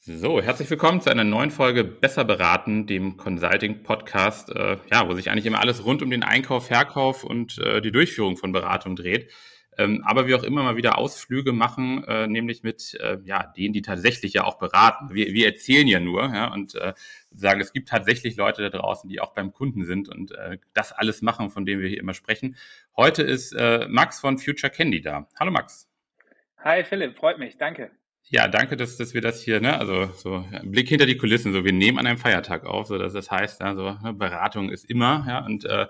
So, herzlich willkommen zu einer neuen Folge Besser beraten, dem Consulting-Podcast, äh, ja, wo sich eigentlich immer alles rund um den Einkauf, Verkauf und äh, die Durchführung von Beratung dreht. Ähm, aber wir auch immer mal wieder Ausflüge machen, äh, nämlich mit äh, ja, denen, die tatsächlich ja auch beraten. Wir, wir erzählen ja nur ja, und äh, sagen, es gibt tatsächlich Leute da draußen, die auch beim Kunden sind und äh, das alles machen, von dem wir hier immer sprechen. Heute ist Max von Future Candy da. Hallo Max. Hi Philipp, freut mich, danke. Ja, danke, dass, dass wir das hier, ne, also so Blick hinter die Kulissen, so wir nehmen an einem Feiertag auf, so dass das heißt, also ne, Beratung ist immer, ja, und äh,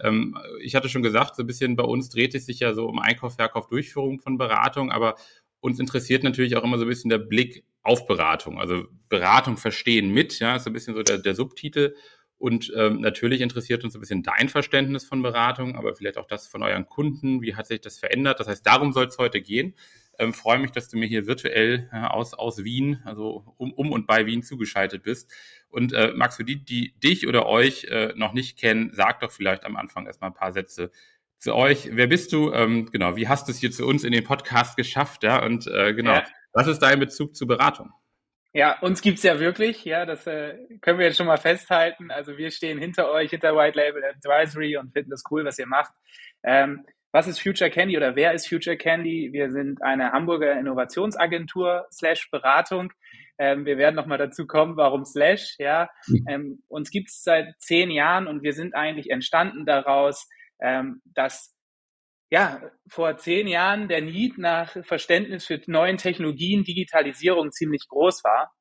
ähm, ich hatte schon gesagt, so ein bisschen bei uns dreht es sich ja so um Einkauf, Verkauf, Durchführung von Beratung, aber uns interessiert natürlich auch immer so ein bisschen der Blick auf Beratung, also Beratung verstehen mit, ja, ist so ein bisschen so der, der Subtitel. Und ähm, natürlich interessiert uns ein bisschen dein Verständnis von Beratung, aber vielleicht auch das von euren Kunden. Wie hat sich das verändert? Das heißt, darum soll es heute gehen. Ähm, freue mich, dass du mir hier virtuell äh, aus, aus Wien, also um, um und bei Wien zugeschaltet bist. Und äh, Max, für die, die dich oder euch äh, noch nicht kennen, sag doch vielleicht am Anfang erstmal ein paar Sätze zu euch. Wer bist du? Ähm, genau, wie hast du es hier zu uns in den Podcast geschafft? Ja, und äh, genau, ja. was ist dein Bezug zur Beratung? Ja, uns gibt's ja wirklich, ja, das äh, können wir jetzt schon mal festhalten. Also wir stehen hinter euch, hinter White Label Advisory und finden das cool, was ihr macht. Ähm, was ist Future Candy oder wer ist Future Candy? Wir sind eine Hamburger Innovationsagentur slash Beratung. Ähm, wir werden nochmal dazu kommen, warum slash, ja. Mhm. Ähm, uns gibt's seit zehn Jahren und wir sind eigentlich entstanden daraus, ähm, dass ja, vor zehn Jahren der Need nach Verständnis für neuen Technologien, Digitalisierung ziemlich groß war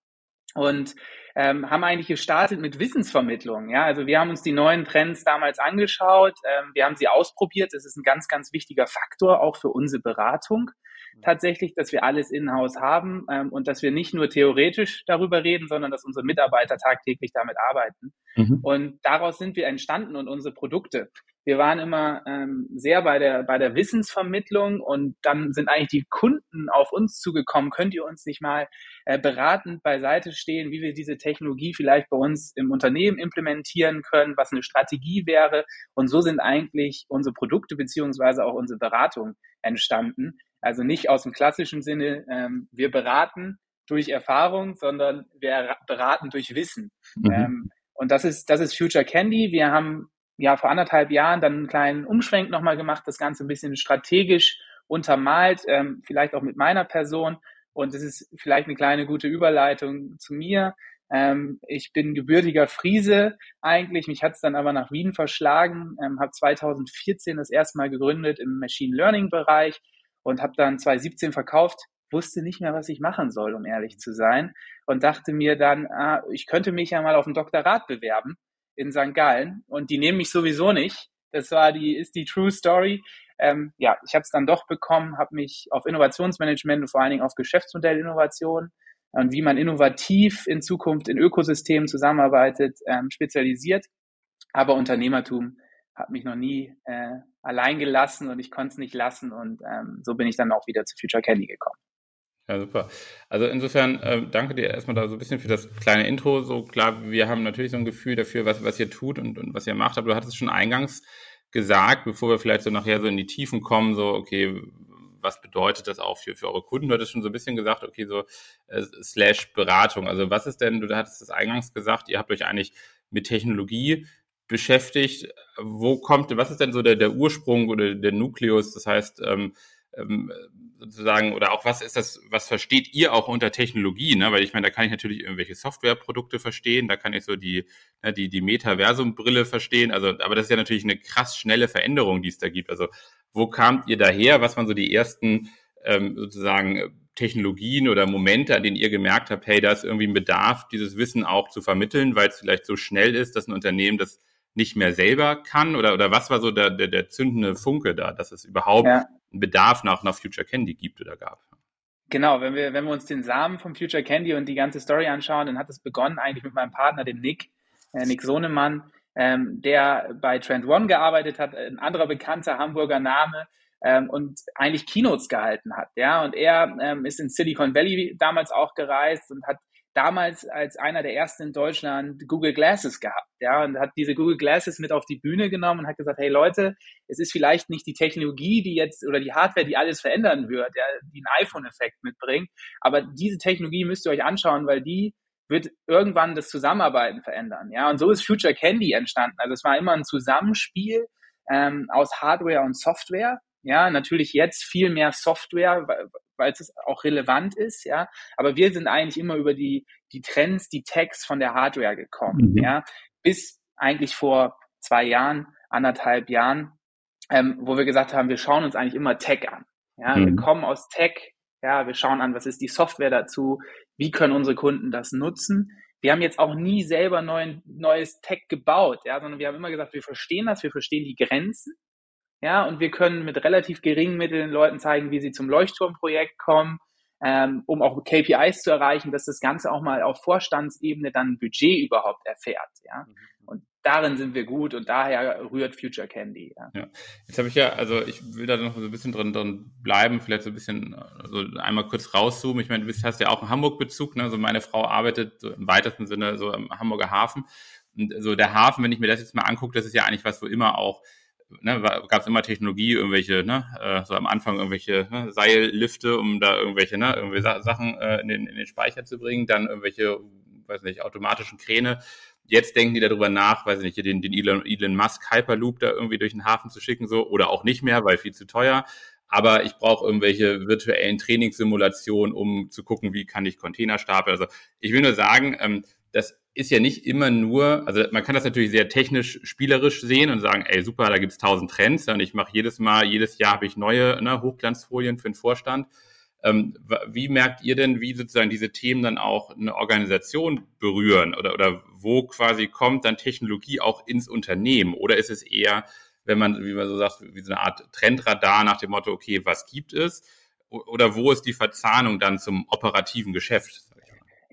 und ähm, haben eigentlich gestartet mit Wissensvermittlung. Ja, also wir haben uns die neuen Trends damals angeschaut, ähm, wir haben sie ausprobiert. Das ist ein ganz, ganz wichtiger Faktor auch für unsere Beratung tatsächlich, dass wir alles in-house haben ähm, und dass wir nicht nur theoretisch darüber reden, sondern dass unsere Mitarbeiter tagtäglich damit arbeiten. Mhm. Und daraus sind wir entstanden und unsere Produkte. Wir waren immer ähm, sehr bei der, bei der Wissensvermittlung und dann sind eigentlich die Kunden auf uns zugekommen. Könnt ihr uns nicht mal äh, beratend beiseite stehen, wie wir diese Technologie vielleicht bei uns im Unternehmen implementieren können, was eine Strategie wäre? Und so sind eigentlich unsere Produkte beziehungsweise auch unsere Beratung entstanden. Also nicht aus dem klassischen Sinne, ähm, wir beraten durch Erfahrung, sondern wir beraten durch Wissen. Mhm. Ähm, und das ist, das ist Future Candy. Wir haben ja vor anderthalb Jahren dann einen kleinen Umschwenk nochmal gemacht, das Ganze ein bisschen strategisch untermalt, ähm, vielleicht auch mit meiner Person. Und das ist vielleicht eine kleine gute Überleitung zu mir. Ähm, ich bin gebürtiger Friese eigentlich. Mich hat es dann aber nach Wien verschlagen. Ähm, habe 2014 das erste Mal gegründet im Machine Learning Bereich und habe dann 2017 verkauft. Wusste nicht mehr, was ich machen soll, um ehrlich zu sein. Und dachte mir dann, ah, ich könnte mich ja mal auf ein Doktorat bewerben in St. Gallen und die nehmen mich sowieso nicht. Das war die, ist die True Story. Ähm, ja, ich habe es dann doch bekommen, habe mich auf Innovationsmanagement und vor allen Dingen auf Geschäftsmodellinnovation und wie man innovativ in Zukunft in Ökosystemen zusammenarbeitet, ähm, spezialisiert. Aber Unternehmertum hat mich noch nie äh, allein gelassen und ich konnte es nicht lassen und ähm, so bin ich dann auch wieder zu Future Kelly gekommen. Ja, super. Also insofern äh, danke dir erstmal da so ein bisschen für das kleine Intro. So klar, wir haben natürlich so ein Gefühl dafür, was, was ihr tut und, und was ihr macht, aber du hattest schon eingangs gesagt, bevor wir vielleicht so nachher so in die Tiefen kommen, so, okay, was bedeutet das auch für, für eure Kunden? Du hattest schon so ein bisschen gesagt, okay, so äh, slash Beratung. Also was ist denn, du hattest es eingangs gesagt, ihr habt euch eigentlich mit Technologie beschäftigt. Wo kommt, was ist denn so der, der Ursprung oder der Nukleus? Das heißt, ähm, ähm, sozusagen, oder auch was ist das, was versteht ihr auch unter Technologie? Ne? Weil ich meine, da kann ich natürlich irgendwelche Softwareprodukte verstehen, da kann ich so die, ne, die, die Metaversum-Brille verstehen. Also, aber das ist ja natürlich eine krass schnelle Veränderung, die es da gibt. Also, wo kamt ihr daher? Was waren so die ersten ähm, sozusagen Technologien oder Momente, an denen ihr gemerkt habt, hey, da ist irgendwie ein Bedarf, dieses Wissen auch zu vermitteln, weil es vielleicht so schnell ist, dass ein Unternehmen das nicht mehr selber kann? Oder, oder was war so der, der, der zündende Funke da, dass es überhaupt ja. einen Bedarf nach, nach Future Candy gibt oder gab? Genau, wenn wir, wenn wir uns den Samen vom Future Candy und die ganze Story anschauen, dann hat es begonnen eigentlich mit meinem Partner, dem Nick, äh, Nick Sohnemann, ähm, der bei Trend One gearbeitet hat, ein anderer bekannter Hamburger Name ähm, und eigentlich Keynotes gehalten hat. Ja, und er ähm, ist in Silicon Valley damals auch gereist und hat damals als einer der ersten in Deutschland Google Glasses gehabt, ja, und hat diese Google Glasses mit auf die Bühne genommen und hat gesagt, hey Leute, es ist vielleicht nicht die Technologie, die jetzt oder die Hardware, die alles verändern wird, ja, die einen iPhone-Effekt mitbringt, aber diese Technologie müsst ihr euch anschauen, weil die wird irgendwann das Zusammenarbeiten verändern, ja, und so ist Future Candy entstanden. Also es war immer ein Zusammenspiel ähm, aus Hardware und Software, ja, natürlich jetzt viel mehr Software, weil es auch relevant ist, ja. Aber wir sind eigentlich immer über die, die Trends, die Tags von der Hardware gekommen, mhm. ja. Bis eigentlich vor zwei Jahren, anderthalb Jahren, ähm, wo wir gesagt haben, wir schauen uns eigentlich immer Tech an. Ja, mhm. wir kommen aus Tech, ja, wir schauen an, was ist die Software dazu, wie können unsere Kunden das nutzen. Wir haben jetzt auch nie selber neuen, neues Tech gebaut, ja, sondern wir haben immer gesagt, wir verstehen das, wir verstehen die Grenzen, ja, und wir können mit relativ geringen Mitteln Leuten zeigen, wie sie zum Leuchtturmprojekt kommen, ähm, um auch KPIs zu erreichen, dass das Ganze auch mal auf Vorstandsebene dann Budget überhaupt erfährt. Ja, mhm. und darin sind wir gut und daher rührt Future Candy. Ja, ja. jetzt habe ich ja, also ich will da noch so ein bisschen drin, drin bleiben, vielleicht so ein bisschen, also einmal kurz rauszoomen. Ich meine, du hast ja auch einen Hamburg-Bezug, ne? Also meine Frau arbeitet so im weitesten Sinne so im Hamburger Hafen. Und so der Hafen, wenn ich mir das jetzt mal angucke, das ist ja eigentlich was, wo immer auch ne, gab es immer Technologie, irgendwelche, ne, äh, so am Anfang irgendwelche ne, Seillifte, um da irgendwelche, ne, irgendwelche Sachen äh, in, den, in den Speicher zu bringen, dann irgendwelche, weiß nicht, automatischen Kräne. Jetzt denken die darüber nach, weiß nicht, den, den Elon, Elon Musk Hyperloop da irgendwie durch den Hafen zu schicken, so, oder auch nicht mehr, weil viel zu teuer. Aber ich brauche irgendwelche virtuellen Trainingssimulationen, um zu gucken, wie kann ich Container stapeln. Also ich will nur sagen, ähm, das ist ja nicht immer nur, also man kann das natürlich sehr technisch, spielerisch sehen und sagen, ey super, da gibt's tausend Trends und ich mache jedes Mal, jedes Jahr habe ich neue ne, Hochglanzfolien für den Vorstand. Ähm, wie merkt ihr denn, wie sozusagen diese Themen dann auch eine Organisation berühren oder, oder wo quasi kommt dann Technologie auch ins Unternehmen? Oder ist es eher, wenn man, wie man so sagt, wie so eine Art Trendradar nach dem Motto, okay, was gibt es? Oder wo ist die Verzahnung dann zum operativen Geschäft?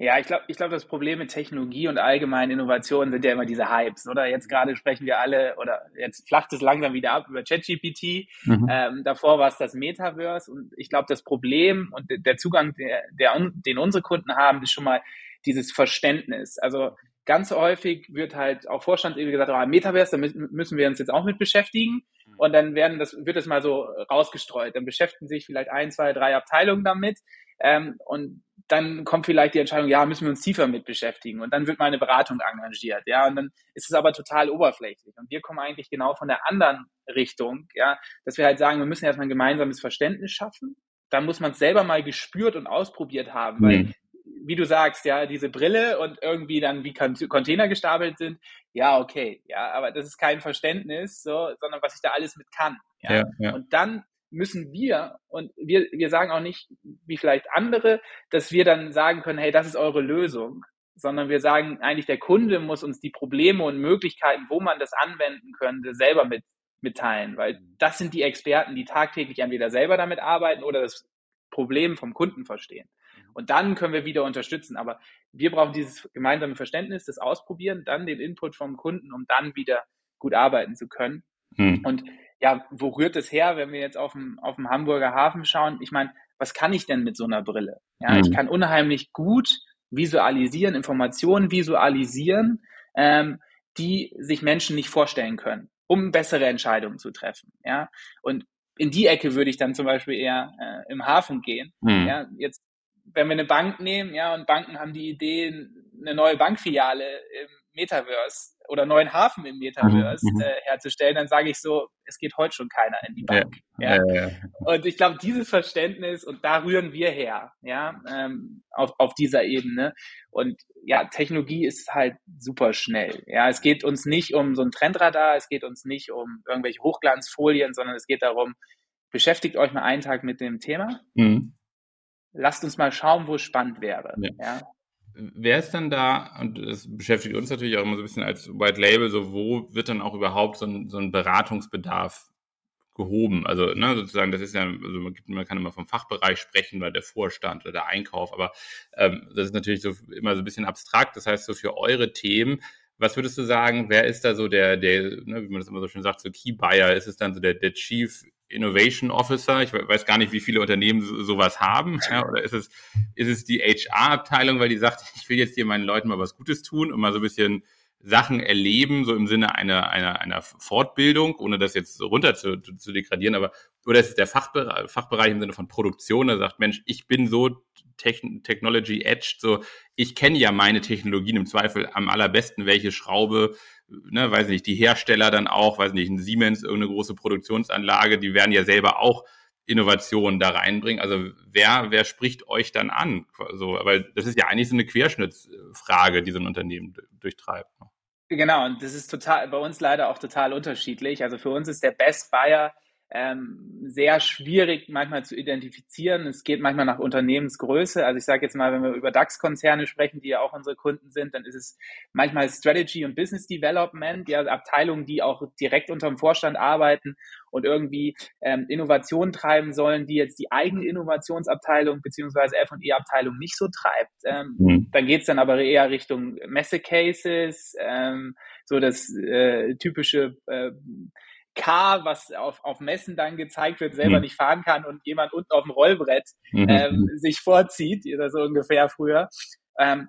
Ja, ich glaube, ich glaube, das Problem mit Technologie und allgemeinen Innovationen sind ja immer diese Hypes, oder? Jetzt gerade sprechen wir alle, oder jetzt flacht es langsam wieder ab über ChatGPT. Mhm. Ähm, davor war es das Metaverse. Und ich glaube, das Problem und der Zugang, der, der, den unsere Kunden haben, ist schon mal dieses Verständnis. Also ganz häufig wird halt auch Vorstandsebene gesagt, oh, Metaverse, da müssen wir uns jetzt auch mit beschäftigen. Mhm. Und dann werden das, wird das mal so rausgestreut. Dann beschäftigen sich vielleicht ein, zwei, drei Abteilungen damit. Ähm, und dann kommt vielleicht die Entscheidung, ja, müssen wir uns tiefer mit beschäftigen und dann wird mal eine Beratung engagiert, ja, und dann ist es aber total oberflächlich und wir kommen eigentlich genau von der anderen Richtung, ja, dass wir halt sagen, wir müssen erstmal ein gemeinsames Verständnis schaffen, dann muss man es selber mal gespürt und ausprobiert haben, mhm. weil wie du sagst, ja, diese Brille und irgendwie dann wie Container gestapelt sind, ja, okay, ja, aber das ist kein Verständnis, so, sondern was ich da alles mit kann. Ja? ja, ja. Und dann müssen wir, und wir, wir sagen auch nicht, wie vielleicht andere, dass wir dann sagen können, hey, das ist eure Lösung, sondern wir sagen eigentlich, der Kunde muss uns die Probleme und Möglichkeiten, wo man das anwenden könnte, selber mit, mitteilen, weil das sind die Experten, die tagtäglich entweder selber damit arbeiten oder das Problem vom Kunden verstehen. Und dann können wir wieder unterstützen. Aber wir brauchen dieses gemeinsame Verständnis, das Ausprobieren, dann den Input vom Kunden, um dann wieder gut arbeiten zu können. Hm. Und ja, wo rührt es her, wenn wir jetzt auf dem, auf dem Hamburger Hafen schauen? Ich meine, was kann ich denn mit so einer Brille? Ja, mhm. ich kann unheimlich gut visualisieren, Informationen visualisieren, ähm, die sich Menschen nicht vorstellen können, um bessere Entscheidungen zu treffen. Ja, und in die Ecke würde ich dann zum Beispiel eher äh, im Hafen gehen. Mhm. Ja, jetzt, wenn wir eine Bank nehmen, ja, und Banken haben die Idee, eine neue Bankfiliale im Metaverse oder neuen Hafen im Metaverse mhm, mhm. äh, herzustellen, dann sage ich so, es geht heute schon keiner in die Bank. Ja, ja. Ja, und ich glaube, dieses Verständnis, und da rühren wir her, ja, ähm, auf, auf dieser Ebene. Und ja, Technologie ist halt super schnell. Ja, es geht uns nicht um so ein Trendradar, es geht uns nicht um irgendwelche Hochglanzfolien, sondern es geht darum, beschäftigt euch mal einen Tag mit dem Thema. Mhm. Lasst uns mal schauen, wo es spannend wäre. Ja wer ist dann da, und das beschäftigt uns natürlich auch immer so ein bisschen als White Label, so wo wird dann auch überhaupt so ein, so ein Beratungsbedarf gehoben? Also ne, sozusagen, das ist ja, also man, man, kann immer vom Fachbereich sprechen, weil der Vorstand oder der Einkauf, aber ähm, das ist natürlich so immer so ein bisschen abstrakt. Das heißt, so für eure Themen, was würdest du sagen, wer ist da so der, der, ne, wie man das immer so schön sagt, so Key Buyer? Ist es dann so der, der Chief Innovation Officer? Ich weiß gar nicht, wie viele Unternehmen so, sowas haben. Ja, oder ist es, ist es die HR-Abteilung, weil die sagt, ich will jetzt hier meinen Leuten mal was Gutes tun und mal so ein bisschen Sachen erleben, so im Sinne einer, einer, einer Fortbildung, ohne das jetzt runter zu, zu degradieren, aber oder ist es der Fachbereich, Fachbereich im Sinne von Produktion, der sagt, Mensch, ich bin so Technology Edged, so ich kenne ja meine Technologien im Zweifel am allerbesten, welche Schraube, ne, weiß nicht, die Hersteller dann auch, weiß nicht, ein Siemens, irgendeine große Produktionsanlage, die werden ja selber auch Innovationen da reinbringen. Also wer, wer spricht euch dann an? So, weil das ist ja eigentlich so eine Querschnittsfrage, die so ein Unternehmen durchtreibt. Ne? Genau, und das ist total bei uns leider auch total unterschiedlich. Also für uns ist der Best Buyer ähm, sehr schwierig manchmal zu identifizieren. Es geht manchmal nach Unternehmensgröße. Also ich sage jetzt mal, wenn wir über DAX-Konzerne sprechen, die ja auch unsere Kunden sind, dann ist es manchmal Strategy und Business Development, ja, Abteilungen, die auch direkt unter dem Vorstand arbeiten und irgendwie ähm, Innovation treiben sollen, die jetzt die eigene Innovationsabteilung beziehungsweise F&E-Abteilung nicht so treibt. Ähm, mhm. Dann geht's dann aber eher Richtung Messe-Cases, ähm, so das äh, typische äh, Car, was auf, auf Messen dann gezeigt wird, selber mhm. nicht fahren kann und jemand unten auf dem Rollbrett mhm. ähm, sich vorzieht, oder so ungefähr früher. Ähm,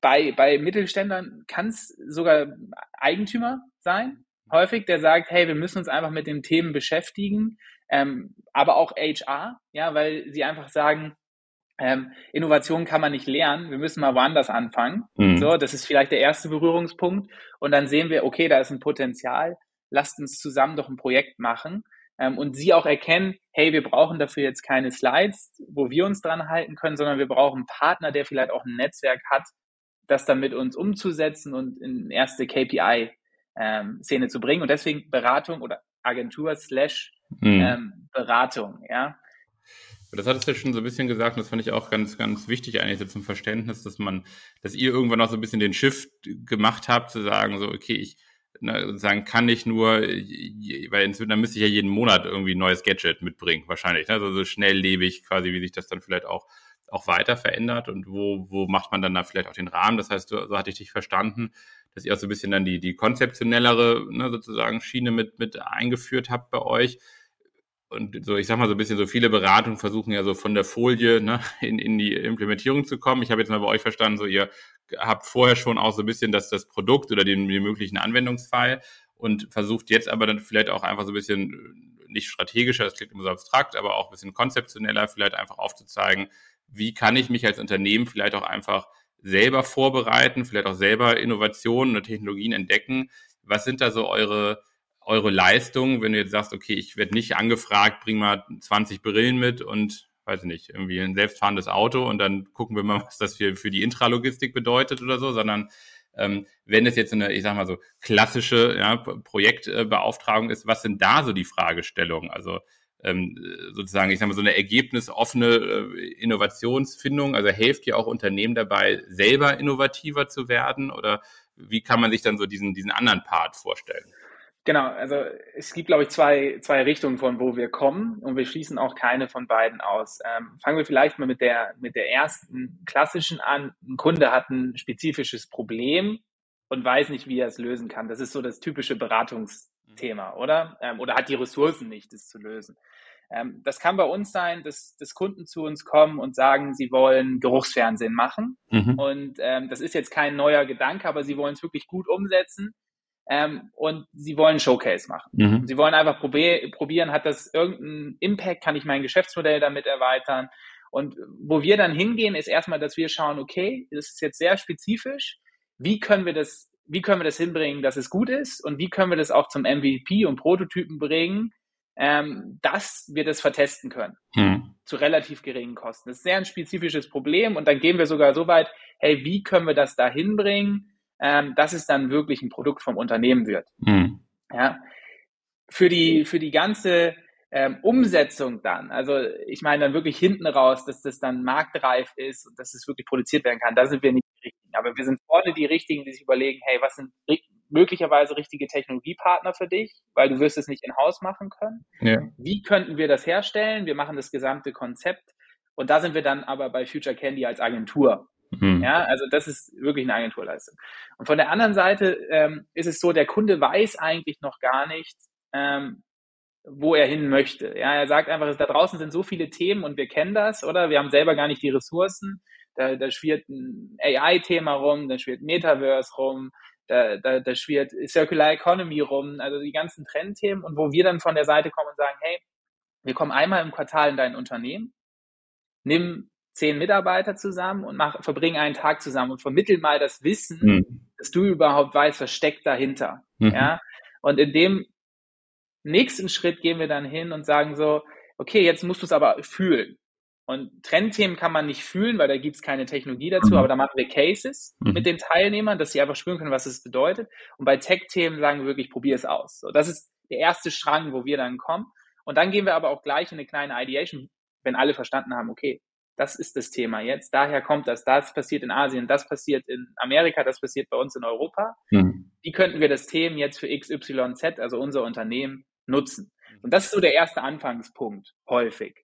bei, bei Mittelständlern kann es sogar Eigentümer sein, häufig, der sagt, hey, wir müssen uns einfach mit den Themen beschäftigen, ähm, aber auch HR, ja, weil sie einfach sagen, ähm, Innovation kann man nicht lernen, wir müssen mal woanders anfangen. Mhm. So, das ist vielleicht der erste Berührungspunkt. Und dann sehen wir, okay, da ist ein Potenzial lasst uns zusammen doch ein Projekt machen. Ähm, und sie auch erkennen, hey, wir brauchen dafür jetzt keine Slides, wo wir uns dran halten können, sondern wir brauchen einen Partner, der vielleicht auch ein Netzwerk hat, das dann mit uns umzusetzen und in erste KPI-Szene ähm, zu bringen. Und deswegen Beratung oder Agentur slash mhm. ähm, Beratung, ja. Das hattest du ja schon so ein bisschen gesagt, und das fand ich auch ganz, ganz wichtig eigentlich so zum Verständnis, dass man, dass ihr irgendwann auch so ein bisschen den Shift gemacht habt, zu sagen, so, okay, ich, ne, sagen kann ich nur, weil inzwischen dann müsste ich ja jeden Monat irgendwie ein neues Gadget mitbringen, wahrscheinlich. Ne? Also so schnelllebig quasi, wie sich das dann vielleicht auch, auch weiter verändert und wo, wo macht man dann da vielleicht auch den Rahmen. Das heißt, so hatte ich dich verstanden, dass ihr auch so ein bisschen dann die, die konzeptionellere ne, sozusagen Schiene mit, mit eingeführt habt bei euch und so, ich sag mal so ein bisschen, so viele Beratungen versuchen ja so von der Folie ne, in, in die Implementierung zu kommen. Ich habe jetzt mal bei euch verstanden, so ihr habt vorher schon auch so ein bisschen das, das Produkt oder den, den möglichen Anwendungsfall und versucht jetzt aber dann vielleicht auch einfach so ein bisschen nicht strategischer, das klingt immer so abstrakt, aber auch ein bisschen konzeptioneller vielleicht einfach aufzuzeigen, wie kann ich mich als Unternehmen vielleicht auch einfach selber vorbereiten, vielleicht auch selber Innovationen und Technologien entdecken. Was sind da so eure eure Leistung, wenn du jetzt sagst, okay, ich werde nicht angefragt, bring mal 20 Brillen mit und weiß nicht, irgendwie ein selbstfahrendes Auto und dann gucken wir mal, was das für, für die Intralogistik bedeutet oder so, sondern ähm, wenn es jetzt eine, ich sag mal so, klassische ja, Projektbeauftragung ist, was sind da so die Fragestellungen? Also ähm, sozusagen, ich sag mal, so eine ergebnisoffene äh, Innovationsfindung, also hilft ja auch Unternehmen dabei, selber innovativer zu werden oder wie kann man sich dann so diesen, diesen anderen Part vorstellen? Genau, also es gibt, glaube ich, zwei, zwei Richtungen, von wo wir kommen und wir schließen auch keine von beiden aus. Ähm, fangen wir vielleicht mal mit der, mit der ersten klassischen an. Ein Kunde hat ein spezifisches Problem und weiß nicht, wie er es lösen kann. Das ist so das typische Beratungsthema, oder? Ähm, oder hat die Ressourcen nicht, das zu lösen. Ähm, das kann bei uns sein, dass, dass Kunden zu uns kommen und sagen, sie wollen Geruchsfernsehen machen. Mhm. Und ähm, das ist jetzt kein neuer Gedanke, aber sie wollen es wirklich gut umsetzen ähm, und sie wollen Showcase machen. Mhm. Sie wollen einfach probier probieren, hat das irgendeinen Impact, kann ich mein Geschäftsmodell damit erweitern? Und wo wir dann hingehen, ist erstmal, dass wir schauen, okay, das ist jetzt sehr spezifisch, wie können wir das, wie können wir das hinbringen, dass es gut ist und wie können wir das auch zum MVP und Prototypen bringen, ähm, dass wir das vertesten können. Mhm. Zu relativ geringen Kosten. Das ist sehr ein spezifisches Problem und dann gehen wir sogar so weit, hey, wie können wir das da hinbringen, ähm, dass es dann wirklich ein Produkt vom Unternehmen wird. Mhm. Ja. Für die, für die ganze ähm, Umsetzung dann, also ich meine dann wirklich hinten raus, dass das dann marktreif ist und dass es wirklich produziert werden kann, da sind wir nicht die Richtigen. Aber wir sind vorne die Richtigen, die sich überlegen, hey, was sind möglicherweise richtige Technologiepartner für dich, weil du wirst es nicht in-house machen können. Ja. Wie könnten wir das herstellen? Wir machen das gesamte Konzept und da sind wir dann aber bei Future Candy als Agentur. Mhm. Ja, also das ist wirklich eine Agenturleistung. Und von der anderen Seite ähm, ist es so, der Kunde weiß eigentlich noch gar nicht, ähm, wo er hin möchte. Ja, er sagt einfach, da draußen sind so viele Themen und wir kennen das, oder? Wir haben selber gar nicht die Ressourcen. Da, da schwirrt ein AI-Thema rum, da schwirrt Metaverse rum, da, da, da schwirrt Circular Economy rum, also die ganzen Trendthemen und wo wir dann von der Seite kommen und sagen, hey, wir kommen einmal im Quartal in dein Unternehmen, nimm zehn Mitarbeiter zusammen und mach, verbring einen Tag zusammen und vermittel mal das Wissen, mhm. dass du überhaupt weißt, was steckt dahinter. Mhm. Ja. Und in dem nächsten Schritt gehen wir dann hin und sagen so, okay, jetzt musst du es aber fühlen. Und Trendthemen kann man nicht fühlen, weil da gibt es keine Technologie dazu, mhm. aber da machen wir Cases mhm. mit den Teilnehmern, dass sie einfach spüren können, was es bedeutet. Und bei Tech-Themen sagen wir wirklich, probier es aus. So, das ist der erste Strang, wo wir dann kommen. Und dann gehen wir aber auch gleich in eine kleine Ideation, wenn alle verstanden haben, okay, das ist das Thema jetzt, daher kommt das, das passiert in Asien, das passiert in Amerika, das passiert bei uns in Europa. Mhm. Wie könnten wir das Thema jetzt für XYZ, also unser Unternehmen, nutzen? Und das ist so der erste Anfangspunkt, häufig.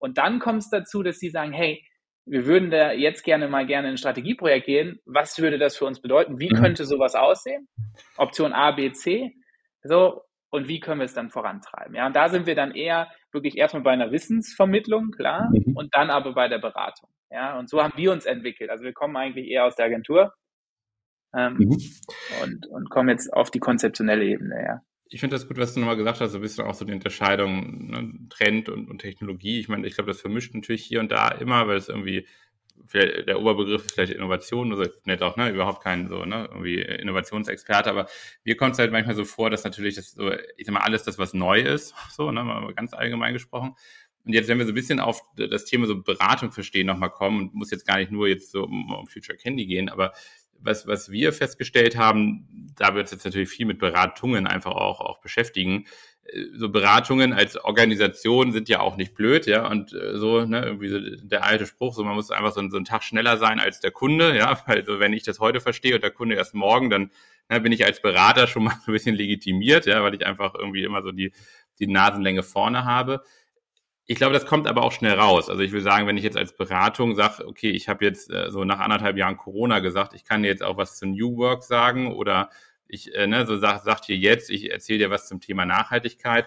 Und dann kommt es dazu, dass sie sagen, hey, wir würden da jetzt gerne mal gerne in ein Strategieprojekt gehen. Was würde das für uns bedeuten? Wie mhm. könnte sowas aussehen? Option A, B, C. So, und wie können wir es dann vorantreiben? Ja, und da sind wir dann eher wirklich erstmal bei einer Wissensvermittlung, klar, mhm. und dann aber bei der Beratung. Ja, und so haben wir uns entwickelt. Also wir kommen eigentlich eher aus der Agentur ähm, mhm. und, und kommen jetzt auf die konzeptionelle Ebene, ja. Ich finde das gut, was du nochmal gesagt hast, so ein bisschen auch so die Unterscheidung, ne, Trend und, und Technologie. Ich meine, ich glaube, das vermischt natürlich hier und da immer, weil es irgendwie, der Oberbegriff ist vielleicht Innovation, also jetzt auch ne, überhaupt kein so, ne, irgendwie Innovationsexperte, aber mir kommt es halt manchmal so vor, dass natürlich das so, ich sag mal, alles das, was neu ist, so, ne, mal ganz allgemein gesprochen. Und jetzt, wenn wir so ein bisschen auf das Thema so Beratung verstehen nochmal kommen, muss jetzt gar nicht nur jetzt so um, um Future Candy gehen, aber was, was wir festgestellt haben, da wird es jetzt natürlich viel mit Beratungen einfach auch, auch beschäftigen. Äh, so Beratungen als Organisation sind ja auch nicht blöd, ja, und äh, so, ne, irgendwie so der alte Spruch, so man muss einfach so, so einen Tag schneller sein als der Kunde, ja, weil so, wenn ich das heute verstehe und der Kunde erst morgen, dann ne, bin ich als Berater schon mal so ein bisschen legitimiert, ja, weil ich einfach irgendwie immer so die, die Nasenlänge vorne habe. Ich glaube, das kommt aber auch schnell raus. Also ich will sagen, wenn ich jetzt als Beratung sage, okay, ich habe jetzt äh, so nach anderthalb Jahren Corona gesagt, ich kann jetzt auch was zu New Work sagen oder ich äh, ne, so sag, sagt hier jetzt, ich erzähle dir was zum Thema Nachhaltigkeit.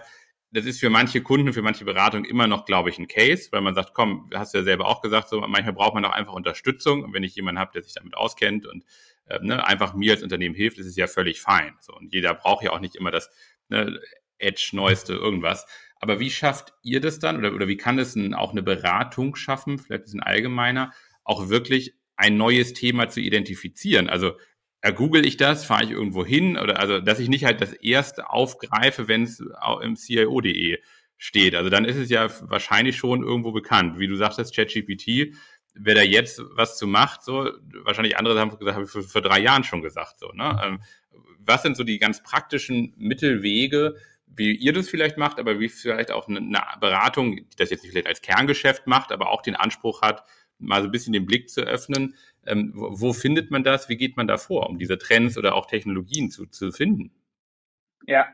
Das ist für manche Kunden, für manche Beratung immer noch, glaube ich, ein Case, weil man sagt, komm, hast du ja selber auch gesagt, so manchmal braucht man auch einfach Unterstützung. Und wenn ich jemanden habe, der sich damit auskennt und äh, ne, einfach mir als Unternehmen hilft, ist es ja völlig fein. So, und jeder braucht ja auch nicht immer das ne, Edge, Neueste, irgendwas. Aber wie schafft ihr das dann oder, oder wie kann es auch eine Beratung schaffen, vielleicht ein bisschen allgemeiner, auch wirklich ein neues Thema zu identifizieren? Also google ich das, fahre ich irgendwo hin oder also, dass ich nicht halt das erste aufgreife, wenn es im CIO.de steht. Also dann ist es ja wahrscheinlich schon irgendwo bekannt. Wie du sagtest, ChatGPT, wer da jetzt was zu macht, so wahrscheinlich andere haben gesagt, habe ich vor, vor drei Jahren schon gesagt. So, ne? Ähm, was sind so die ganz praktischen Mittelwege, wie ihr das vielleicht macht, aber wie vielleicht auch eine Beratung, die das jetzt nicht vielleicht als Kerngeschäft macht, aber auch den Anspruch hat, mal so ein bisschen den Blick zu öffnen. Ähm, wo, wo, findet man das? Wie geht man da vor, um diese Trends oder auch Technologien zu, zu finden? Ja,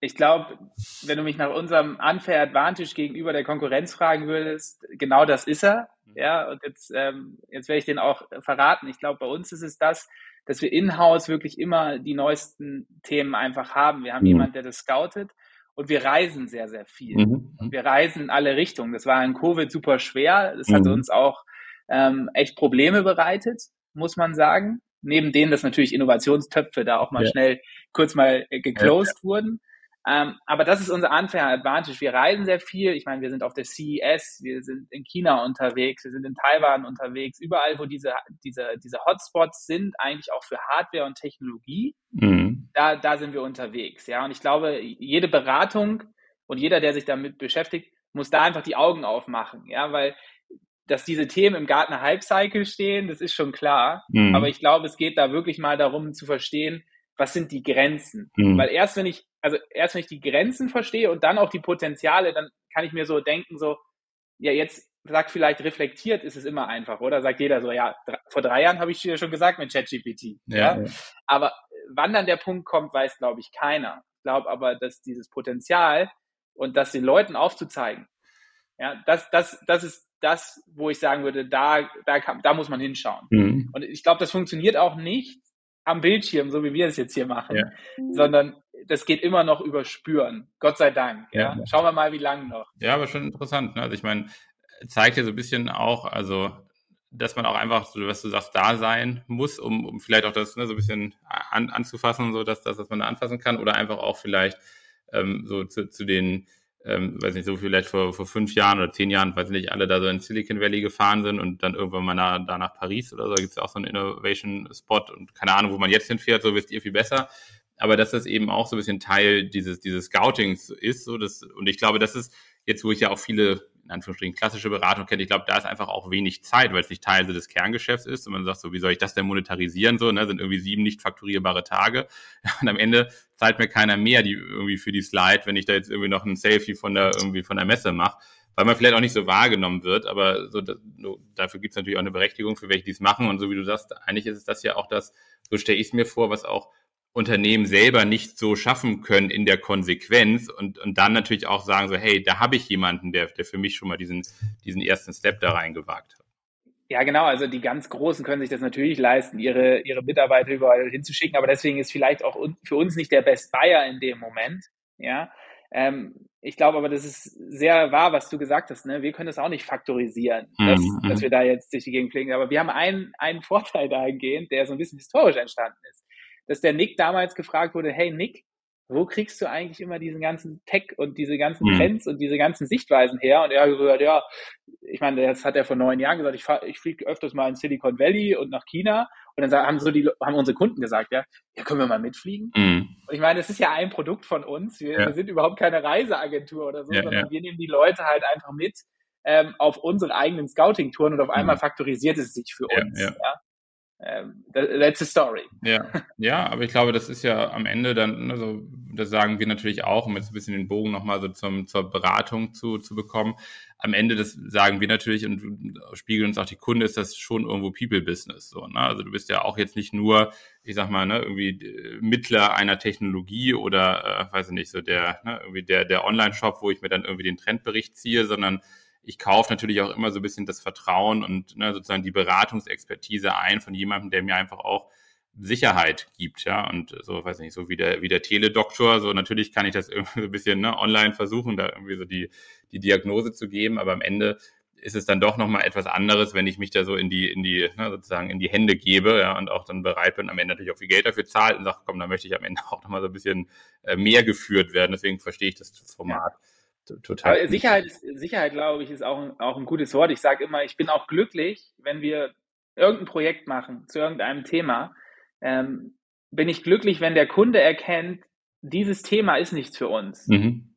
ich glaube, wenn du mich nach unserem Unfair Advantage gegenüber der Konkurrenz fragen würdest, genau das ist er. Mhm. Ja, und jetzt, ähm, jetzt werde ich den auch verraten. Ich glaube, bei uns ist es das, dass wir in-house wirklich immer die neuesten Themen einfach haben. Wir haben mhm. jemanden, der das scoutet und wir reisen sehr, sehr viel. Mhm. Und wir reisen in alle Richtungen. Das war in Covid super schwer. Das mhm. hat uns auch ähm, echt Probleme bereitet, muss man sagen. Neben denen, dass natürlich Innovationstöpfe da auch mal ja. schnell kurz mal äh, geclosed ja, wurden. Ähm, aber das ist unser unfair advantage. Wir reisen sehr viel. Ich meine, wir sind auf der CES, wir sind in China unterwegs, wir sind in Taiwan unterwegs. Überall, wo diese, diese, diese Hotspots sind, eigentlich auch für Hardware und Technologie, mhm. da, da sind wir unterwegs. Ja, und ich glaube, jede Beratung und jeder, der sich damit beschäftigt, muss da einfach die Augen aufmachen. Ja, weil dass diese Themen im Gartner Hype Cycle stehen, das ist schon klar. Mhm. Aber ich glaube, es geht da wirklich mal darum zu verstehen, was sind die Grenzen? Mhm. Weil erst wenn ich, also erst wenn ich die Grenzen verstehe und dann auch die Potenziale, dann kann ich mir so denken, so, ja, jetzt sag vielleicht reflektiert ist es immer einfach, oder? Sagt jeder so, ja, vor drei Jahren habe ich dir schon gesagt mit ChatGPT. Ja, ja. Aber wann dann der Punkt kommt, weiß, glaube ich, keiner. Ich glaube aber, dass dieses Potenzial und das den Leuten aufzuzeigen, ja, das, das, das ist das, wo ich sagen würde, da, da, kann, da muss man hinschauen. Mhm. Und ich glaube, das funktioniert auch nicht, am Bildschirm, so wie wir es jetzt hier machen, ja. sondern das geht immer noch über Spüren. Gott sei Dank. Ja. ja. Schauen wir mal, wie lange noch. Ja, aber schon interessant. Ne? Also ich meine, zeigt ja so ein bisschen auch, also dass man auch einfach, so, was du sagst, da sein muss, um, um vielleicht auch das ne, so ein bisschen an, anzufassen, so dass, dass, dass man da anfassen kann oder einfach auch vielleicht ähm, so zu, zu den, ähm, weiß nicht, so vielleicht vor, vor fünf Jahren oder zehn Jahren, weiß nicht, alle da so in Silicon Valley gefahren sind und dann irgendwann mal nach, da nach Paris oder so, gibt es auch so einen Innovation-Spot und keine Ahnung, wo man jetzt hinfährt, so wisst ihr viel besser. Aber dass das eben auch so ein bisschen Teil dieses, dieses Scoutings ist, so das, und ich glaube, das ist jetzt, wo ich ja auch viele in Anführungsstrichen klassische Beratung kennt, ich glaube, da ist einfach auch wenig Zeit, weil es nicht Teil des Kerngeschäfts ist. Und man sagt so, wie soll ich das denn monetarisieren? So, ne, sind irgendwie sieben nicht fakturierbare Tage. Und am Ende zahlt mir keiner mehr die irgendwie für die Slide, wenn ich da jetzt irgendwie noch ein Selfie von der irgendwie von der Messe mache. Weil man vielleicht auch nicht so wahrgenommen wird, aber so, dafür gibt es natürlich auch eine Berechtigung für welche, die es machen. Und so wie du sagst, eigentlich ist es das ja auch das, so stelle ich es mir vor, was auch Unternehmen selber nicht so schaffen können in der Konsequenz und, und dann natürlich auch sagen so, hey, da habe ich jemanden, der, der für mich schon mal diesen, diesen ersten Step da reingewagt hat. Ja, genau. Also die ganz Großen können sich das natürlich leisten, ihre, ihre Mitarbeiter überall hinzuschicken. Aber deswegen ist vielleicht auch für uns nicht der Best Buyer in dem Moment. Ja. Ähm, ich glaube aber, das ist sehr wahr, was du gesagt hast. Ne? Wir können das auch nicht faktorisieren, mhm. dass, mhm. dass wir da jetzt durch die Gegend fliegen. Aber wir haben einen, einen Vorteil dahingehend, der so ein bisschen historisch entstanden ist dass der Nick damals gefragt wurde, hey Nick, wo kriegst du eigentlich immer diesen ganzen Tech und diese ganzen mhm. Trends und diese ganzen Sichtweisen her? Und er hat gesagt, ja, ich meine, das hat er vor neun Jahren gesagt, ich, fahr, ich fliege öfters mal in Silicon Valley und nach China. Und dann haben so die, haben unsere Kunden gesagt, ja, ja, können wir mal mitfliegen? Mhm. Und ich meine, das ist ja ein Produkt von uns. Wir, ja. wir sind überhaupt keine Reiseagentur oder so, ja, sondern ja. wir nehmen die Leute halt einfach mit ähm, auf unsere eigenen Scouting-Touren und auf einmal mhm. faktorisiert es sich für uns. Ja, that's a story. Ja, ja, aber ich glaube, das ist ja am Ende dann, also das sagen wir natürlich auch, um jetzt ein bisschen den Bogen nochmal so zum, zur Beratung zu, zu bekommen. Am Ende, das sagen wir natürlich und spiegeln uns auch die Kunde, ist das schon irgendwo People-Business. So, ne? Also du bist ja auch jetzt nicht nur, ich sag mal, ne, irgendwie äh, Mittler einer Technologie oder, äh, weiß ich nicht, so der, ne, irgendwie der, der Online-Shop, wo ich mir dann irgendwie den Trendbericht ziehe, sondern ich kaufe natürlich auch immer so ein bisschen das Vertrauen und ne, sozusagen die Beratungsexpertise ein von jemandem, der mir einfach auch Sicherheit gibt, ja, und so, weiß nicht, so wie der, wie der Teledoktor, so natürlich kann ich das irgendwie so ein bisschen ne, online versuchen, da irgendwie so die, die Diagnose zu geben, aber am Ende ist es dann doch nochmal etwas anderes, wenn ich mich da so in die, in die, ne, sozusagen in die Hände gebe, ja, und auch dann bereit bin, am Ende natürlich auch viel Geld dafür zahlt und sage, komm, da möchte ich am Ende auch nochmal so ein bisschen äh, mehr geführt werden, deswegen verstehe ich das Format. Ja total. Aber Sicherheit, ist, Sicherheit, glaube ich, ist auch ein, auch ein gutes Wort. Ich sage immer, ich bin auch glücklich, wenn wir irgendein Projekt machen zu irgendeinem Thema, ähm, bin ich glücklich, wenn der Kunde erkennt, dieses Thema ist nichts für uns. Mhm.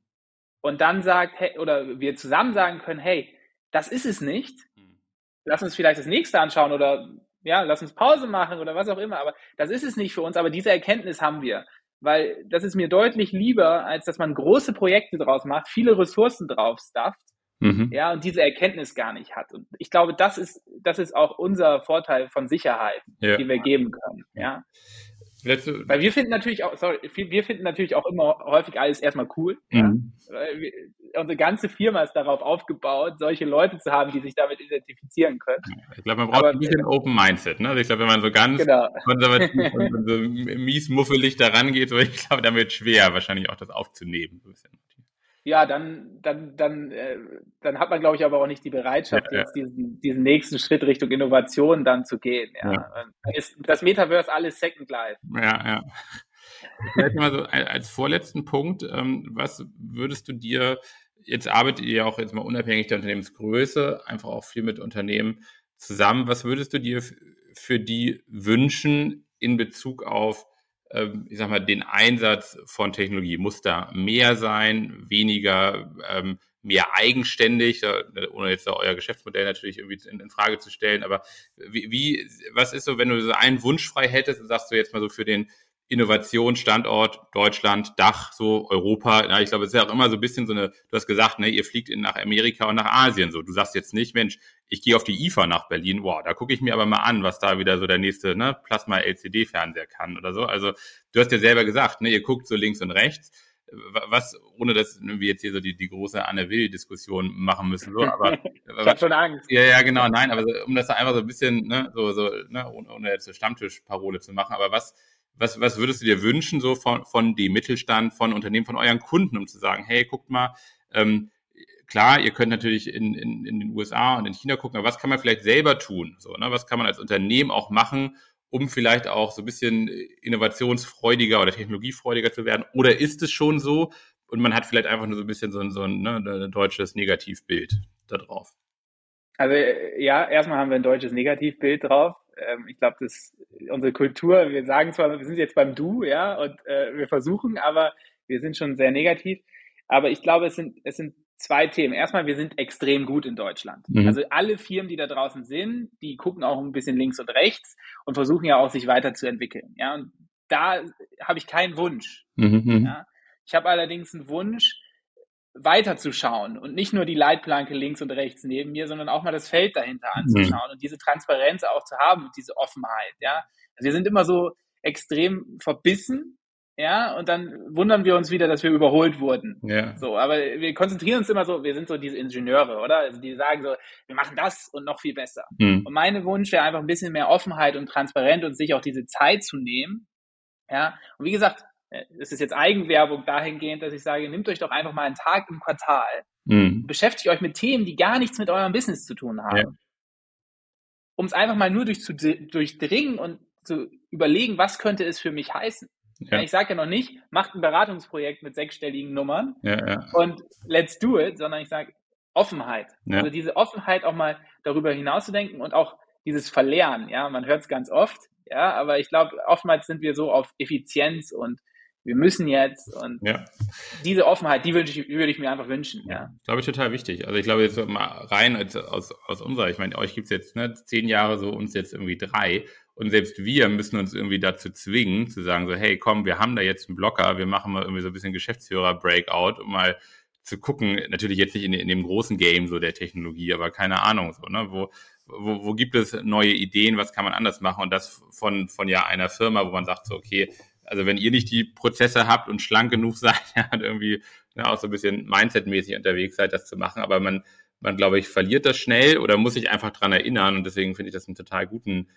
Und dann sagt, hey, oder wir zusammen sagen können, hey, das ist es nicht. Mhm. Lass uns vielleicht das nächste anschauen oder ja, lass uns Pause machen oder was auch immer. Aber das ist es nicht für uns. Aber diese Erkenntnis haben wir weil das ist mir deutlich lieber, als dass man große Projekte draus macht, viele Ressourcen drauf stafft, mhm. ja, und diese Erkenntnis gar nicht hat. Und ich glaube, das ist, das ist auch unser Vorteil von Sicherheit, ja. die wir geben können, ja. Letzte, Weil wir finden natürlich auch, sorry, wir finden natürlich auch immer häufig alles erstmal cool. Mhm. Ja? Wir, unsere ganze Firma ist darauf aufgebaut, solche Leute zu haben, die sich damit identifizieren können. Ich glaube, man braucht Aber, ein bisschen Open Mindset. Ne? Also ich glaube, wenn man so ganz genau. konservativ und so miesmuffelig daran geht, so, ich glaube, dann wird schwer, wahrscheinlich auch das aufzunehmen. Ja, dann, dann, dann, äh, dann hat man, glaube ich, aber auch nicht die Bereitschaft, ja, jetzt Diesen, diesen nächsten Schritt Richtung Innovation dann zu gehen. Ja. ja. Dann ist das Metaverse alles Second Life. Ja, ja. Vielleicht mal so als vorletzten Punkt, ähm, was würdest du dir, jetzt arbeitet ihr ja auch jetzt mal unabhängig der Unternehmensgröße, einfach auch viel mit Unternehmen zusammen, was würdest du dir für die wünschen in Bezug auf ich sag mal, den Einsatz von Technologie? Muss da mehr sein, weniger, ähm, mehr eigenständig, ohne jetzt euer Geschäftsmodell natürlich irgendwie in, in Frage zu stellen, aber wie, wie, was ist so, wenn du so einen Wunsch frei hättest, sagst du jetzt mal so für den Innovationsstandort Deutschland, Dach, so Europa. Ja, ich glaube, es ist ja auch immer so ein bisschen so eine, du hast gesagt, ne, ihr fliegt in, nach Amerika und nach Asien. So, du sagst jetzt nicht, Mensch, ich gehe auf die IFA nach Berlin, wow, da gucke ich mir aber mal an, was da wieder so der nächste ne, Plasma-LCD-Fernseher kann oder so. Also du hast ja selber gesagt, ne, ihr guckt so links und rechts was, ohne dass wir jetzt hier so die, die große Anne Will-Diskussion machen müssen, so, aber. ich hab schon Angst. Ja, ja, genau, nein, aber so, um das da einfach so ein bisschen, ne, so, so, ne, ohne, ohne jetzt so Stammtischparole zu machen, aber was, was, was würdest du dir wünschen, so von, von dem Mittelstand, von Unternehmen, von euren Kunden, um zu sagen, hey, guckt mal, ähm, klar, ihr könnt natürlich in, in, in den USA und in China gucken, aber was kann man vielleicht selber tun? So, ne? Was kann man als Unternehmen auch machen, um vielleicht auch so ein bisschen innovationsfreudiger oder technologiefreudiger zu werden? Oder ist es schon so und man hat vielleicht einfach nur so ein bisschen so ein, so ein, ne, ein deutsches Negativbild da drauf? Also ja, erstmal haben wir ein deutsches Negativbild drauf. Ähm, ich glaube, das unsere Kultur, wir sagen zwar, wir sind jetzt beim Du, ja, und äh, wir versuchen, aber wir sind schon sehr negativ. Aber ich glaube, es sind, es sind zwei Themen. Erstmal, wir sind extrem gut in Deutschland. Mhm. Also alle Firmen, die da draußen sind, die gucken auch ein bisschen links und rechts und versuchen ja auch, sich weiterzuentwickeln. Ja, und da habe ich keinen Wunsch. Mhm. mhm. Ja. Ich habe allerdings einen Wunsch, weiterzuschauen und nicht nur die Leitplanke links und rechts neben mir, sondern auch mal das Feld dahinter mhm. anzuschauen mhm. und diese Transparenz auch zu haben und diese Offenheit. Ja, also wir sind immer so extrem verbissen ja, und dann wundern wir uns wieder, dass wir überholt wurden. Ja. So, aber wir konzentrieren uns immer so, wir sind so diese Ingenieure, oder? Also die sagen so, wir machen das und noch viel besser. Mhm. Und mein Wunsch wäre einfach ein bisschen mehr Offenheit und Transparenz und sich auch diese Zeit zu nehmen. Ja, und wie gesagt, es ist jetzt Eigenwerbung dahingehend, dass ich sage, nehmt euch doch einfach mal einen Tag im Quartal, mhm. beschäftigt euch mit Themen, die gar nichts mit eurem Business zu tun haben. Ja. Um es einfach mal nur durch zu durchdringen und zu überlegen, was könnte es für mich heißen. Ja. Ich sage ja noch nicht, macht ein Beratungsprojekt mit sechsstelligen Nummern ja, ja. und let's do it, sondern ich sage Offenheit. Also diese Offenheit auch mal darüber hinauszudenken und auch dieses Verlernen. Ja, man hört es ganz oft. Ja, aber ich glaube, oftmals sind wir so auf Effizienz und wir müssen jetzt und ja. diese Offenheit, die würde ich, würde ich mir einfach wünschen. Ja, ja. glaube ich total wichtig. Also ich glaube jetzt mal rein aus, aus unserer, ich meine, euch gibt es jetzt ne, zehn Jahre, so uns jetzt irgendwie drei. Und selbst wir müssen uns irgendwie dazu zwingen, zu sagen, so, hey, komm, wir haben da jetzt einen Blocker, wir machen mal irgendwie so ein bisschen Geschäftsführer-Breakout, um mal zu gucken, natürlich jetzt nicht in, in, dem großen Game so der Technologie, aber keine Ahnung, so, ne, wo, wo, wo gibt es neue Ideen, was kann man anders machen und das von, von ja einer Firma, wo man sagt, so, okay, also wenn ihr nicht die Prozesse habt und schlank genug seid, ja, und irgendwie ne, auch so ein bisschen Mindset-mäßig unterwegs seid, das zu machen, aber man, man glaube ich, verliert das schnell oder muss sich einfach dran erinnern. Und deswegen finde ich das einen total guten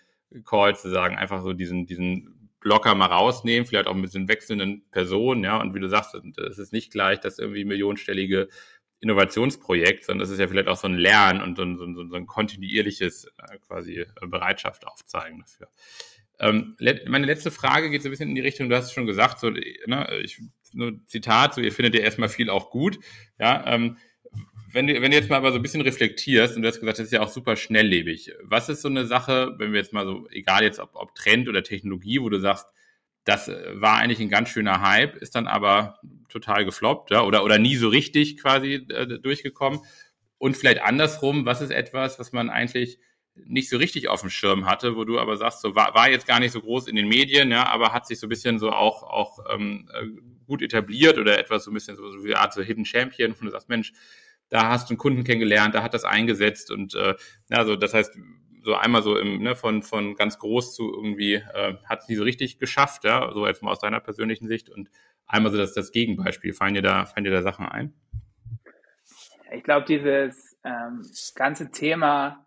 Call zu sagen, einfach so diesen, diesen Blocker mal rausnehmen, vielleicht auch mit den wechselnden Personen, ja, und wie du sagst, es ist nicht gleich das irgendwie millionenstellige Innovationsprojekt, sondern es ist ja vielleicht auch so ein Lernen und so ein, so ein, so ein kontinuierliches äh, quasi äh, Bereitschaft aufzeigen dafür. Ähm, meine letzte Frage geht so ein bisschen in die Richtung, du hast es schon gesagt, so, ne, ich, nur Zitat, so, ihr findet ja erstmal viel auch gut, ja, ähm, wenn du, wenn du jetzt mal aber so ein bisschen reflektierst und du hast gesagt, das ist ja auch super schnelllebig. Was ist so eine Sache, wenn wir jetzt mal so, egal jetzt ob, ob Trend oder Technologie, wo du sagst, das äh, war eigentlich ein ganz schöner Hype, ist dann aber total gefloppt, ja, oder, oder nie so richtig quasi äh, durchgekommen. Und vielleicht andersrum, was ist etwas, was man eigentlich nicht so richtig auf dem Schirm hatte, wo du aber sagst, so war, war jetzt gar nicht so groß in den Medien, ja, aber hat sich so ein bisschen so auch, auch ähm, äh, gut etabliert oder etwas so ein bisschen so, so wie eine Art so Hidden Champion, wo du sagst, Mensch, da hast du einen Kunden kennengelernt, da hat das eingesetzt und äh, ja, so das heißt, so einmal so im, ne, von, von ganz groß zu irgendwie, äh, hat es nie so richtig geschafft, ja, so jetzt mal aus deiner persönlichen Sicht und einmal so das, das Gegenbeispiel. Fallen dir da, fallen dir da Sachen ein? Ich glaube, dieses ähm, ganze Thema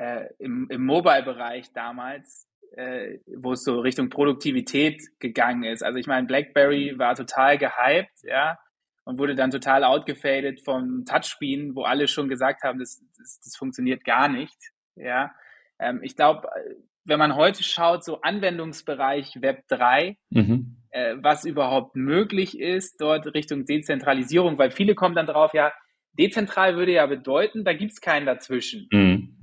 äh, im, im Mobile-Bereich damals, äh, wo es so Richtung Produktivität gegangen ist. Also ich meine, BlackBerry war total gehypt, ja, und wurde dann total outgefadet vom Touchscreen, wo alle schon gesagt haben, das, das, das funktioniert gar nicht. Ja, ähm, ich glaube, wenn man heute schaut, so Anwendungsbereich Web 3, mhm. äh, was überhaupt möglich ist, dort Richtung Dezentralisierung, weil viele kommen dann drauf, ja, dezentral würde ja bedeuten, da gibt's keinen dazwischen. Mhm.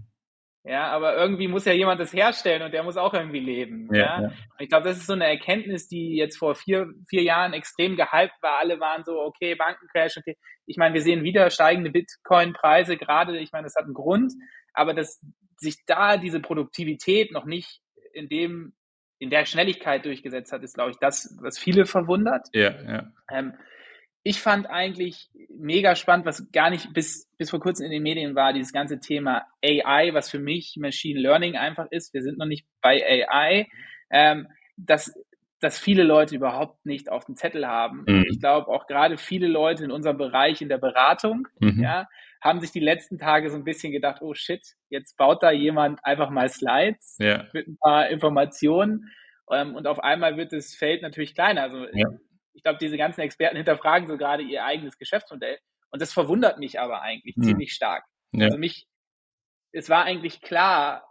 Ja, aber irgendwie muss ja jemand das herstellen und der muss auch irgendwie leben. Ja, ja. ja. Ich glaube, das ist so eine Erkenntnis, die jetzt vor vier, vier Jahren extrem gehypt war. Alle waren so, okay, Bankencrash. Okay. Ich meine, wir sehen wieder steigende Bitcoin-Preise gerade. Ich meine, das hat einen Grund. Aber dass sich da diese Produktivität noch nicht in dem, in der Schnelligkeit durchgesetzt hat, ist, glaube ich, das, was viele verwundert. Ja, ja. Ähm, ich fand eigentlich mega spannend, was gar nicht bis, bis vor kurzem in den Medien war, dieses ganze Thema AI, was für mich Machine Learning einfach ist. Wir sind noch nicht bei AI. Ähm, dass, dass viele Leute überhaupt nicht auf dem Zettel haben. Mhm. Ich glaube auch gerade viele Leute in unserem Bereich in der Beratung, mhm. ja, haben sich die letzten Tage so ein bisschen gedacht, oh shit, jetzt baut da jemand einfach mal Slides ja. mit ein paar Informationen Ähm, und auf einmal wird das Feld natürlich kleiner. Also ja. Ich glaube, diese ganzen Experten hinterfragen so gerade ihr eigenes Geschäftsmodell. Und das verwundert mich aber eigentlich hm. ziemlich stark. Ja. Also mich, es war eigentlich klar,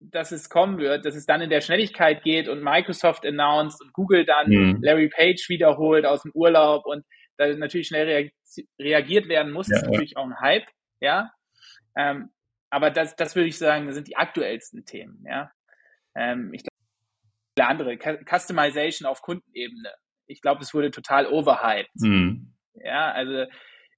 dass es kommen wird, dass es dann in der Schnelligkeit geht und Microsoft announced und Google dann mhm. Larry Page wiederholt aus dem Urlaub und da natürlich schnell reagiert werden muss, ja, ist natürlich ja. auch ein Hype, ja. Ähm, aber das, das würde ich sagen, das sind die aktuellsten Themen, ja. Ähm, ich glaube, andere, Customization auf Kundenebene. Ich glaube, es wurde total overhyped. Mhm. Ja, also,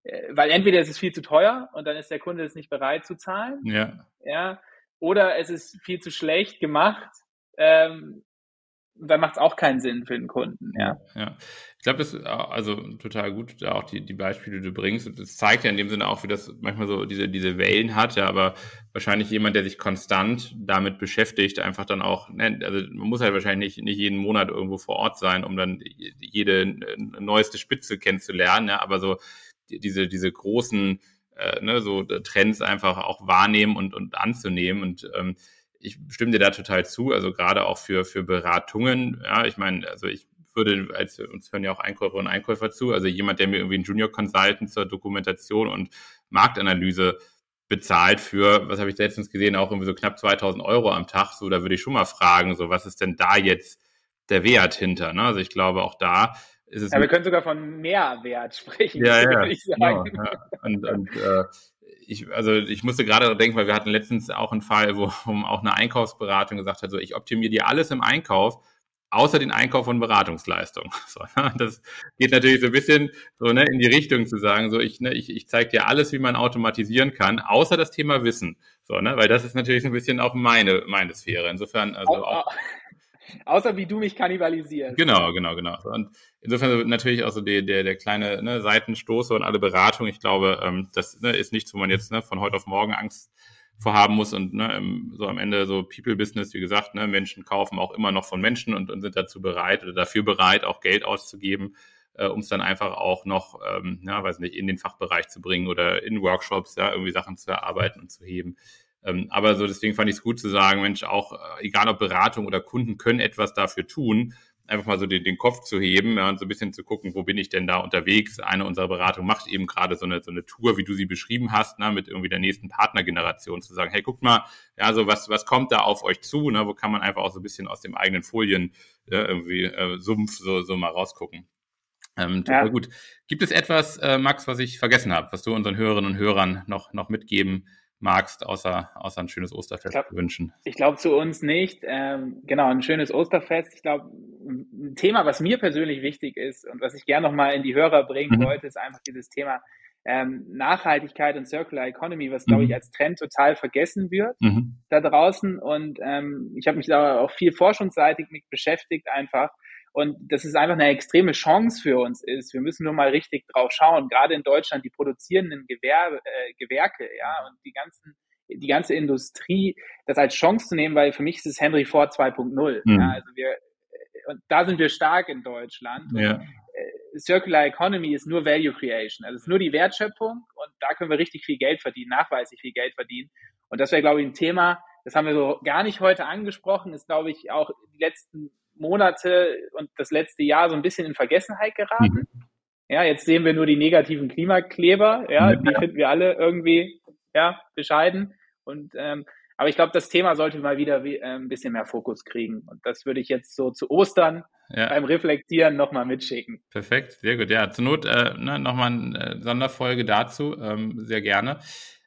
äh, weil entweder ist es viel zu teuer und dann ist der Kunde es nicht bereit zu zahlen. Ja. Ja oder es ist viel zu schlecht gemacht. Ähm, dann macht es auch keinen Sinn für den Kunden. Ja, ja. ich glaube, das ist also total gut, auch die, die Beispiele, die du bringst. Und das zeigt ja in dem Sinne auch, wie das manchmal so diese, diese Wellen hat, ja, aber wahrscheinlich jemand, der sich konstant damit beschäftigt, einfach dann auch, ne, also man muss halt wahrscheinlich nicht, nicht jeden Monat irgendwo vor Ort sein, um dann jede neueste Spitze kennenzulernen, ja, aber so diese, diese großen äh, ne, so Trends einfach auch wahrnehmen und, und anzunehmen. Und ähm, ich stimme dir da total zu, also gerade auch für, für Beratungen. Ja, ich meine, also ich würde, als uns hören ja auch Einkäufer und Einkäufer zu, also jemand, der mir irgendwie einen Junior Consultant zur Dokumentation und Marktanalyse bezahlt für, was habe ich letztens gesehen, auch irgendwie so knapp 2000 Euro am Tag, so, da würde ich schon mal fragen, so, was ist denn da jetzt der Wert hinter? Ne? Also ich glaube, auch da ist es ja, wir können sogar von Mehrwert sprechen, ja, ja, ich sagen. Genau, ja. Und, und äh, ich, also ich musste gerade denken, weil wir hatten letztens auch einen Fall, wo auch eine Einkaufsberatung gesagt hat, so ich optimiere dir alles im Einkauf, außer den Einkauf von Beratungsleistungen. So, ne? Das geht natürlich so ein bisschen so ne, in die Richtung zu sagen, so ich, ne, ich, ich zeige dir alles, wie man automatisieren kann, außer das Thema Wissen. So, ne? Weil das ist natürlich so ein bisschen auch meine, meine Sphäre. Insofern, also auch Außer wie du mich kannibalisierst. Genau, genau, genau. Und insofern natürlich auch so der, der, der kleine ne, Seitenstoße und alle Beratung. Ich glaube, ähm, das ne, ist nichts, wo man jetzt ne, von heute auf morgen Angst vorhaben muss und ne, so am Ende so People-Business, wie gesagt, ne, Menschen kaufen auch immer noch von Menschen und, und sind dazu bereit oder dafür bereit, auch Geld auszugeben, äh, um es dann einfach auch noch, ähm, ja, weiß nicht, in den Fachbereich zu bringen oder in Workshops, ja, irgendwie Sachen zu erarbeiten und zu heben. Ähm, aber so deswegen fand ich es gut zu sagen, Mensch, auch äh, egal ob Beratung oder Kunden können etwas dafür tun, einfach mal so den, den Kopf zu heben ja, und so ein bisschen zu gucken, wo bin ich denn da unterwegs. Eine unserer Beratungen macht eben gerade so eine, so eine Tour, wie du sie beschrieben hast, ne, mit irgendwie der nächsten Partnergeneration zu sagen, hey, guckt mal, ja, so was, was kommt da auf euch zu, ne, wo kann man einfach auch so ein bisschen aus dem eigenen Folien ja, irgendwie äh, Sumpf so, so mal rausgucken. Ähm, ja. gut. Gibt es etwas, äh, Max, was ich vergessen habe, was du unseren Hörerinnen und Hörern noch, noch mitgeben magst, außer, außer ein schönes Osterfest glaub, wünschen? Ich glaube zu uns nicht. Ähm, genau, ein schönes Osterfest. Ich glaube, ein Thema, was mir persönlich wichtig ist und was ich gerne nochmal in die Hörer bringen mhm. wollte, ist einfach dieses Thema ähm, Nachhaltigkeit und Circular Economy, was, glaube ich, mhm. als Trend total vergessen wird mhm. da draußen. Und ähm, ich habe mich da auch viel forschungsseitig mit beschäftigt einfach. Und das ist einfach eine extreme Chance für uns ist. Wir müssen nur mal richtig drauf schauen. Gerade in Deutschland, die produzierenden Gewerbe, äh, Gewerke, ja, und die ganzen, die ganze Industrie, das als Chance zu nehmen, weil für mich ist es Henry Ford 2.0. Mhm. Ja, also wir, und da sind wir stark in Deutschland. Ja. Und, äh, Circular Economy ist nur Value Creation. Also es ist nur die Wertschöpfung und da können wir richtig viel Geld verdienen, nachweislich viel Geld verdienen. Und das wäre, glaube ich, ein Thema, das haben wir so gar nicht heute angesprochen, ist, glaube ich, auch die letzten Monate und das letzte Jahr so ein bisschen in Vergessenheit geraten. Mhm. Ja, jetzt sehen wir nur die negativen Klimakleber, ja, die finden wir alle irgendwie, ja, bescheiden. Und ähm, aber ich glaube, das Thema sollte mal wieder äh, ein bisschen mehr Fokus kriegen. Und das würde ich jetzt so zu Ostern ja. beim Reflektieren nochmal mitschicken. Perfekt, sehr gut. Ja, zur Not äh, ne, nochmal eine äh, Sonderfolge dazu, ähm, sehr gerne.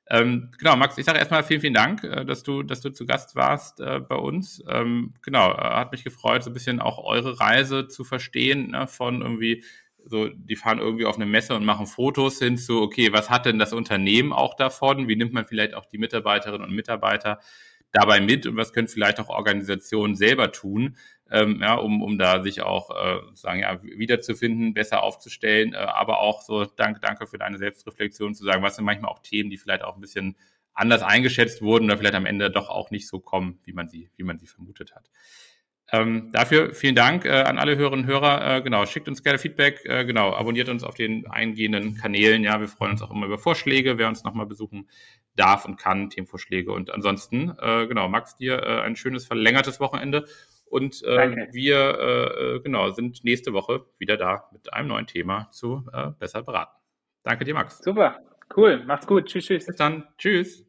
Ähm, genau, Max, ich sage erstmal vielen, vielen Dank, äh, dass du, dass du zu Gast warst äh, bei uns. Ähm, genau, äh, hat mich gefreut, so ein bisschen auch eure Reise zu verstehen, ne, von irgendwie so, die fahren irgendwie auf eine Messe und machen Fotos hin zu, okay, was hat denn das Unternehmen auch davon? Wie nimmt man vielleicht auch die Mitarbeiterinnen und Mitarbeiter dabei mit und was können vielleicht auch Organisationen selber tun, ähm, ja, um, um da sich auch äh, sagen, ja, wiederzufinden, besser aufzustellen, äh, aber auch so, danke, danke für deine Selbstreflexion zu sagen, was sind manchmal auch Themen, die vielleicht auch ein bisschen anders eingeschätzt wurden oder vielleicht am Ende doch auch nicht so kommen, wie man sie, wie man sie vermutet hat. Ähm, dafür vielen Dank äh, an alle Hörerinnen und Hörer. Äh, genau, schickt uns gerne Feedback. Äh, genau, abonniert uns auf den eingehenden Kanälen. Ja, wir freuen uns auch immer über Vorschläge, wer uns nochmal besuchen darf und kann, Themenvorschläge. Und ansonsten, äh, genau, Max, dir äh, ein schönes verlängertes Wochenende Und äh, wir äh, genau sind nächste Woche wieder da mit einem neuen Thema zu äh, besser beraten. Danke dir, Max. Super, cool. Macht's gut. Tschüss, tschüss. Bis dann. Tschüss.